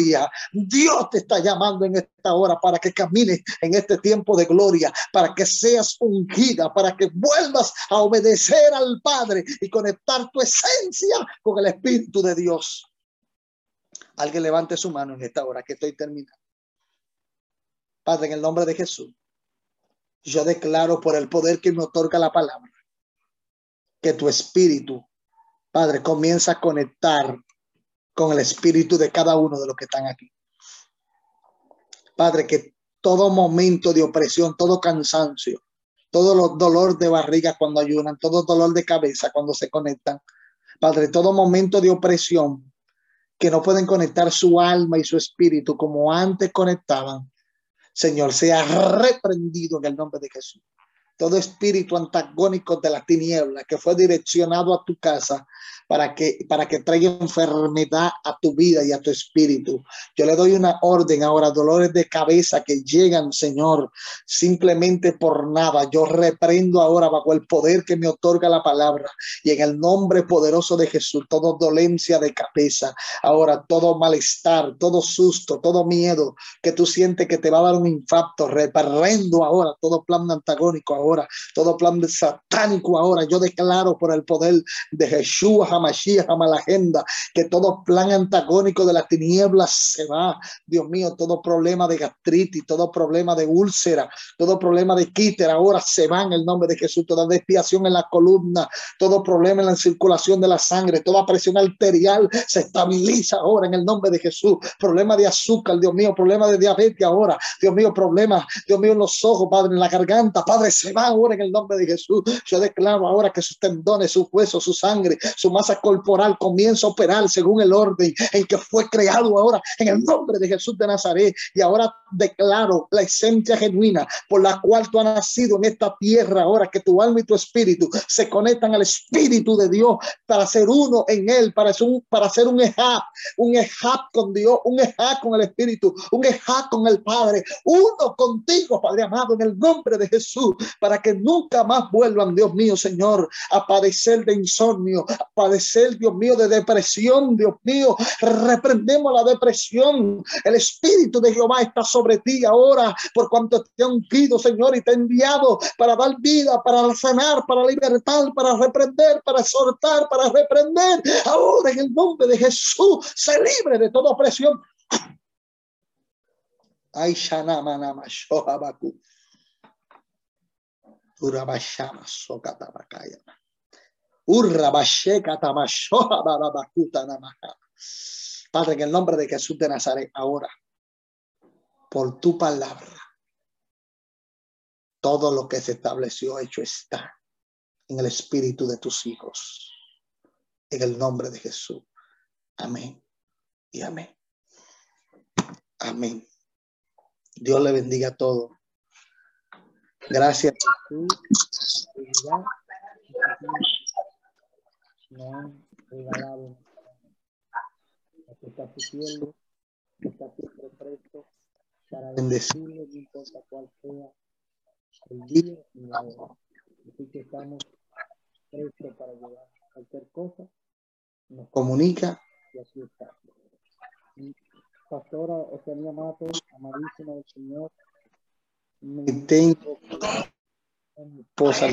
Dios te está llamando en esta hora para que camines en este tiempo de gloria, para que seas ungida, para que vuelvas a obedecer al Padre y conectar tu esencia con el Espíritu de Dios. Alguien levante su mano en esta hora que estoy terminando. Padre, en el nombre de Jesús, yo declaro por el poder que me otorga la palabra, que tu espíritu, Padre, comienza a conectar con el espíritu de cada uno de los que están aquí. Padre, que todo momento de opresión, todo cansancio, todo los dolor de barriga cuando ayunan, todo dolor de cabeza cuando se conectan. Padre, todo momento de opresión que no pueden conectar su alma y su espíritu como antes conectaban. Señor, sea reprendido en el nombre de Jesús. Todo espíritu antagónico de la tiniebla que fue direccionado a tu casa para que, para que traiga enfermedad a tu vida y a tu espíritu. Yo le doy una orden ahora, dolores de cabeza que llegan, Señor, simplemente por nada. Yo reprendo ahora bajo el poder que me otorga la palabra y en el nombre poderoso de Jesús, toda dolencia de cabeza, ahora todo malestar, todo susto, todo miedo que tú sientes que te va a dar un infarto, reprendo ahora todo plan antagónico todo plan satánico ahora. Yo declaro por el poder de Jesús Mashiach, ama la agenda, que todo plan antagónico de las tinieblas se va. Dios mío, todo problema de gastritis, todo problema de úlcera, todo problema de quíter, ahora se va en el nombre de Jesús. Toda desviación en la columna, todo problema en la circulación de la sangre, toda presión arterial se estabiliza ahora en el nombre de Jesús. Problema de azúcar, Dios mío, problema de diabetes ahora. Dios mío, problema, Dios mío, en los ojos, Padre, en la garganta, Padre, se va ahora en el nombre de Jesús. Yo declaro ahora que sus tendones, sus huesos, su sangre, su masa corporal comienza a operar según el orden en que fue creado ahora en el nombre de Jesús de Nazaret. Y ahora declaro la esencia genuina por la cual tú has nacido en esta tierra, ahora que tu alma y tu espíritu se conectan al espíritu de Dios para ser uno en él, para ser un, para ser un ejab, un ejab con Dios, un ejab con el espíritu, un ejab con el Padre, uno contigo, Padre amado, en el nombre de Jesús, para que nunca más vuelvan, Dios mío, Señor, a padecer de insomnio, a padecer, Dios mío, de depresión, Dios mío, reprendemos la depresión, el espíritu de Jehová está sobre ti ahora, por cuanto te ha ungido, Señor, y te ha enviado para dar vida, para sanar, para libertar, para reprender, para exhortar, para reprender. Ahora en el nombre de Jesús, se libre de toda opresión. Ay, Shanama. Urabashama Sokatabakaya. Urrabasheka Tamashoha Babakuta Namaha. Padre, en el nombre de Jesús de Nazaret, ahora por tu palabra. Todo lo que se estableció hecho está en el espíritu de tus hijos. En el nombre de Jesús. Amén y amén. Amén. Dios le bendiga a todos. Gracias. No regalado. Está sufriendo, está siempre presto para bendecirlo, no importa cuál sea el día y la hora. Así que estamos prestos para llevar cualquier cosa, nos comunica y así está. Pastora Oceanía Mato, amadísima del Señor, me tengo esposa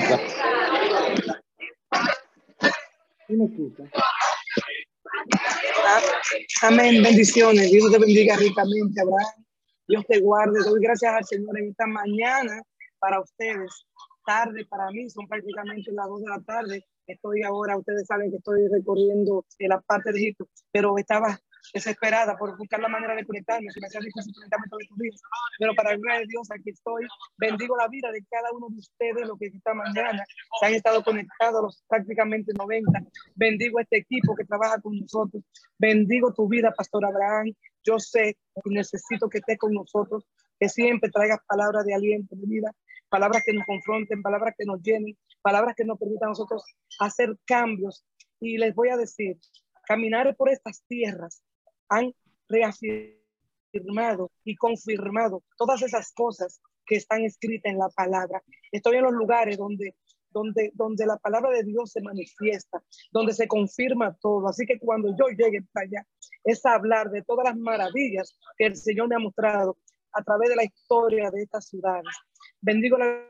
Amén, bendiciones. Dios te bendiga ricamente, Abraham. Dios te guarde. Doy gracias al Señor en esta mañana para ustedes. Tarde para mí, son prácticamente las dos de la tarde. Estoy ahora, ustedes saben que estoy recorriendo la parte de Egipto, pero estaba desesperada por buscar la manera de conectarme, si me hacía difícil conectarme todos estos días. Pero para el gloria de Dios, aquí estoy. Bendigo la vida de cada uno de ustedes, los que esta mañana se han estado conectados, los prácticamente 90. Bendigo este equipo que trabaja con nosotros. Bendigo tu vida, Pastor Abraham. Yo sé y necesito que estés con nosotros, que siempre traigas palabras de aliento, de vida, palabras que nos confronten, palabras que nos llenen, palabras que nos permitan a nosotros hacer cambios. Y les voy a decir, caminar por estas tierras han reafirmado y confirmado todas esas cosas que están escritas en la palabra. Estoy en los lugares donde, donde, donde la palabra de Dios se manifiesta, donde se confirma todo. Así que cuando yo llegue para allá, es hablar de todas las maravillas que el Señor me ha mostrado a través de la historia de estas ciudades. Bendigo la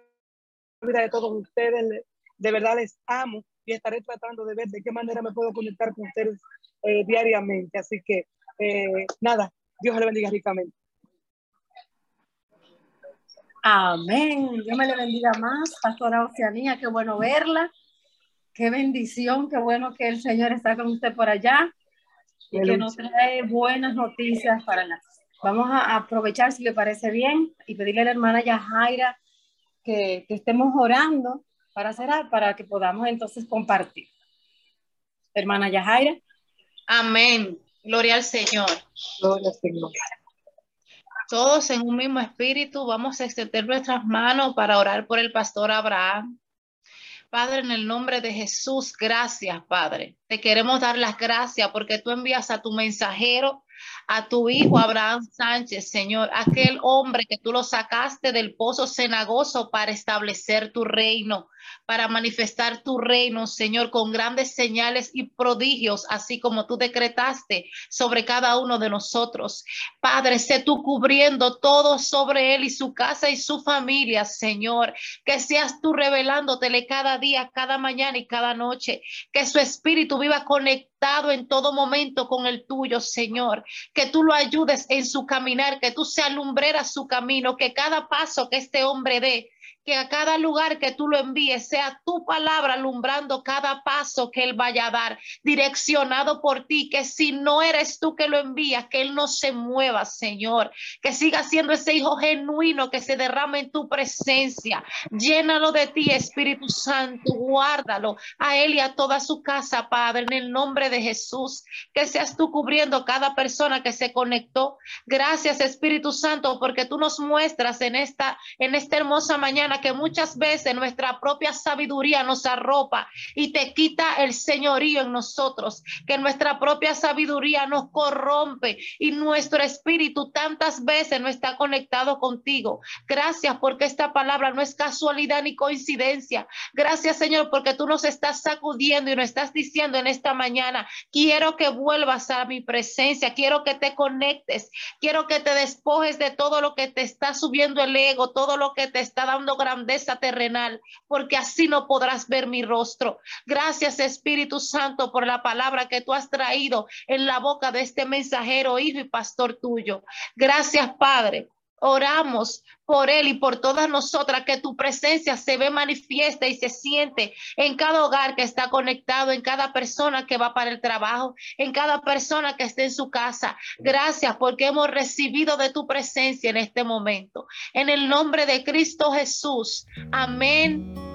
vida de todos ustedes. De verdad les amo y estaré tratando de ver de qué manera me puedo conectar con ustedes eh, diariamente. Así que eh, nada, Dios le bendiga ricamente. Amén. Dios me le bendiga más, Pastora Oceanía, qué bueno verla. Qué bendición, qué bueno que el Señor está con usted por allá y que nos trae buenas noticias para las. Vamos a aprovechar, si le parece bien, y pedirle a la hermana Yajaira que, que estemos orando para hacer para que podamos entonces compartir. Hermana Yajaira. Amén. Gloria al Señor. Gloria al Señor. Todos en un mismo espíritu vamos a extender nuestras manos para orar por el pastor Abraham. Padre, en el nombre de Jesús, gracias, Padre. Te queremos dar las gracias porque tú envías a tu mensajero a tu hijo Abraham Sánchez, Señor, aquel hombre que tú lo sacaste del pozo cenagoso para establecer tu reino, para manifestar tu reino, Señor, con grandes señales y prodigios, así como tú decretaste sobre cada uno de nosotros. Padre, sé tú cubriendo todo sobre él y su casa y su familia, Señor, que seas tú revelándotele cada día, cada mañana y cada noche, que su espíritu viva conectado en todo momento con el tuyo, Señor, que tú lo ayudes en su caminar, que tú se alumbreras su camino, que cada paso que este hombre dé que a cada lugar que tú lo envíes sea tu palabra alumbrando cada paso que él vaya a dar, direccionado por ti, que si no eres tú que lo envías, que él no se mueva, Señor, que siga siendo ese hijo genuino que se derrama en tu presencia. Llénalo de ti, Espíritu Santo, guárdalo a él y a toda su casa, Padre, en el nombre de Jesús, que seas tú cubriendo cada persona que se conectó. Gracias, Espíritu Santo, porque tú nos muestras en esta en esta hermosa mañana que muchas veces nuestra propia sabiduría nos arropa y te quita el señorío en nosotros, que nuestra propia sabiduría nos corrompe y nuestro espíritu tantas veces no está conectado contigo. Gracias porque esta palabra no es casualidad ni coincidencia. Gracias Señor porque tú nos estás sacudiendo y nos estás diciendo en esta mañana, quiero que vuelvas a mi presencia, quiero que te conectes, quiero que te despojes de todo lo que te está subiendo el ego, todo lo que te está dando grandeza terrenal, porque así no podrás ver mi rostro. Gracias Espíritu Santo por la palabra que tú has traído en la boca de este mensajero, hijo y pastor tuyo. Gracias Padre Oramos por él y por todas nosotras, que tu presencia se ve manifiesta y se siente en cada hogar que está conectado, en cada persona que va para el trabajo, en cada persona que esté en su casa. Gracias porque hemos recibido de tu presencia en este momento. En el nombre de Cristo Jesús. Amén